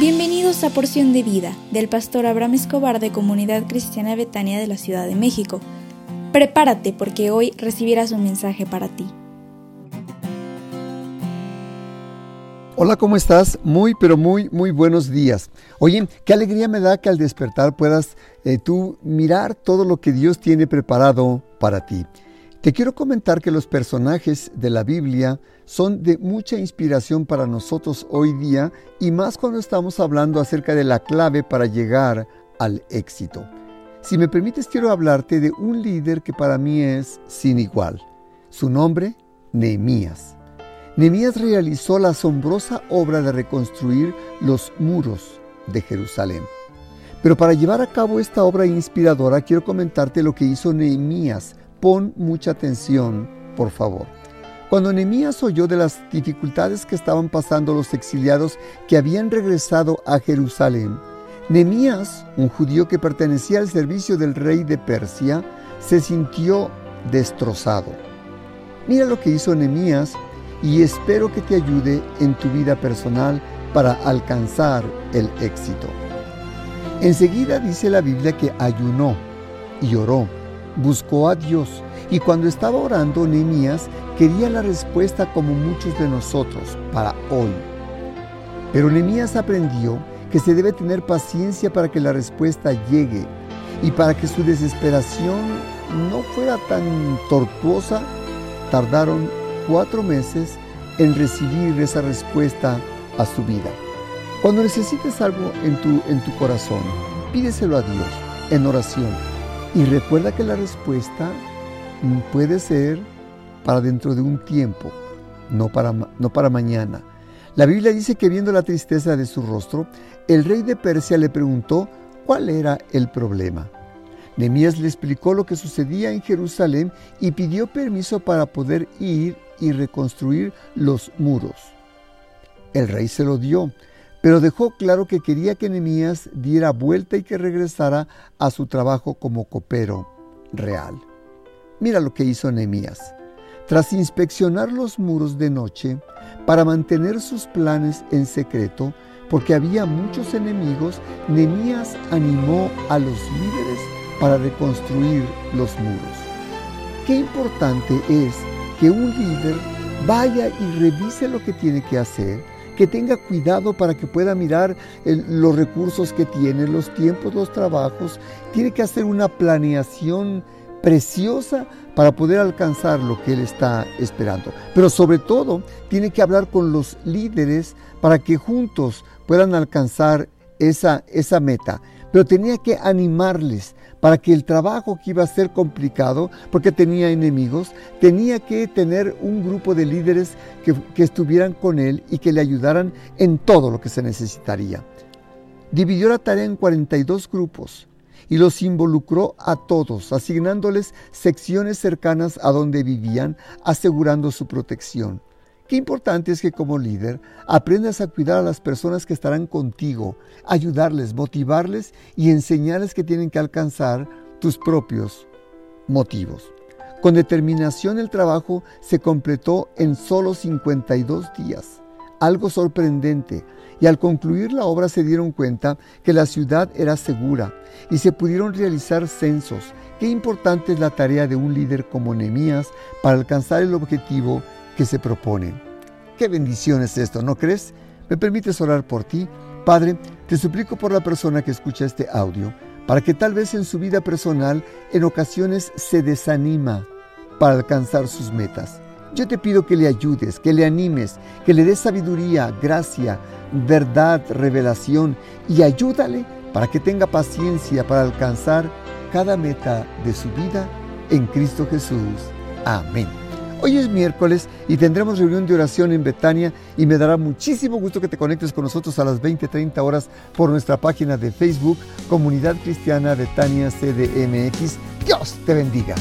Bienvenidos a Porción de Vida del pastor Abraham Escobar de Comunidad Cristiana Betania de la Ciudad de México. Prepárate porque hoy recibirás un mensaje para ti. Hola, ¿cómo estás? Muy, pero muy, muy buenos días. Oye, qué alegría me da que al despertar puedas eh, tú mirar todo lo que Dios tiene preparado para ti. Te quiero comentar que los personajes de la Biblia son de mucha inspiración para nosotros hoy día y más cuando estamos hablando acerca de la clave para llegar al éxito. Si me permites quiero hablarte de un líder que para mí es sin igual. Su nombre, Nehemías. Nehemías realizó la asombrosa obra de reconstruir los muros de Jerusalén. Pero para llevar a cabo esta obra inspiradora quiero comentarte lo que hizo Nehemías Pon mucha atención, por favor. Cuando Nehemías oyó de las dificultades que estaban pasando los exiliados que habían regresado a Jerusalén, Nehemías, un judío que pertenecía al servicio del rey de Persia, se sintió destrozado. Mira lo que hizo Nehemías y espero que te ayude en tu vida personal para alcanzar el éxito. Enseguida dice la Biblia que ayunó y oró buscó a Dios y cuando estaba orando, Nehemías quería la respuesta como muchos de nosotros para hoy. Pero Nehemías aprendió que se debe tener paciencia para que la respuesta llegue y para que su desesperación no fuera tan tortuosa, tardaron cuatro meses en recibir esa respuesta a su vida. Cuando necesites algo en tu, en tu corazón, pídeselo a Dios en oración y recuerda que la respuesta puede ser para dentro de un tiempo, no para, no para mañana. La Biblia dice que viendo la tristeza de su rostro, el rey de Persia le preguntó cuál era el problema. Nemías le explicó lo que sucedía en Jerusalén y pidió permiso para poder ir y reconstruir los muros. El rey se lo dio, pero dejó claro que quería que Nehemías diera vuelta y que regresara a su trabajo como copero real. Mira lo que hizo Nehemías. Tras inspeccionar los muros de noche para mantener sus planes en secreto, porque había muchos enemigos, Nehemías animó a los líderes para reconstruir los muros. Qué importante es que un líder vaya y revise lo que tiene que hacer que tenga cuidado para que pueda mirar los recursos que tiene, los tiempos, los trabajos. Tiene que hacer una planeación preciosa para poder alcanzar lo que él está esperando. Pero sobre todo, tiene que hablar con los líderes para que juntos puedan alcanzar esa, esa meta. Pero tenía que animarles para que el trabajo que iba a ser complicado, porque tenía enemigos, tenía que tener un grupo de líderes que, que estuvieran con él y que le ayudaran en todo lo que se necesitaría. Dividió la tarea en 42 grupos y los involucró a todos, asignándoles secciones cercanas a donde vivían, asegurando su protección. Qué importante es que como líder aprendas a cuidar a las personas que estarán contigo, ayudarles, motivarles y enseñarles que tienen que alcanzar tus propios motivos. Con determinación el trabajo se completó en solo 52 días, algo sorprendente, y al concluir la obra se dieron cuenta que la ciudad era segura y se pudieron realizar censos. Qué importante es la tarea de un líder como Nehemías para alcanzar el objetivo que se proponen. Qué bendición es esto, ¿no crees? ¿Me permites orar por ti? Padre, te suplico por la persona que escucha este audio, para que tal vez en su vida personal en ocasiones se desanima para alcanzar sus metas. Yo te pido que le ayudes, que le animes, que le des sabiduría, gracia, verdad, revelación y ayúdale para que tenga paciencia para alcanzar cada meta de su vida en Cristo Jesús. Amén. Hoy es miércoles y tendremos reunión de oración en Betania y me dará muchísimo gusto que te conectes con nosotros a las 20:30 horas por nuestra página de Facebook, Comunidad Cristiana Betania CDMX. Dios te bendiga.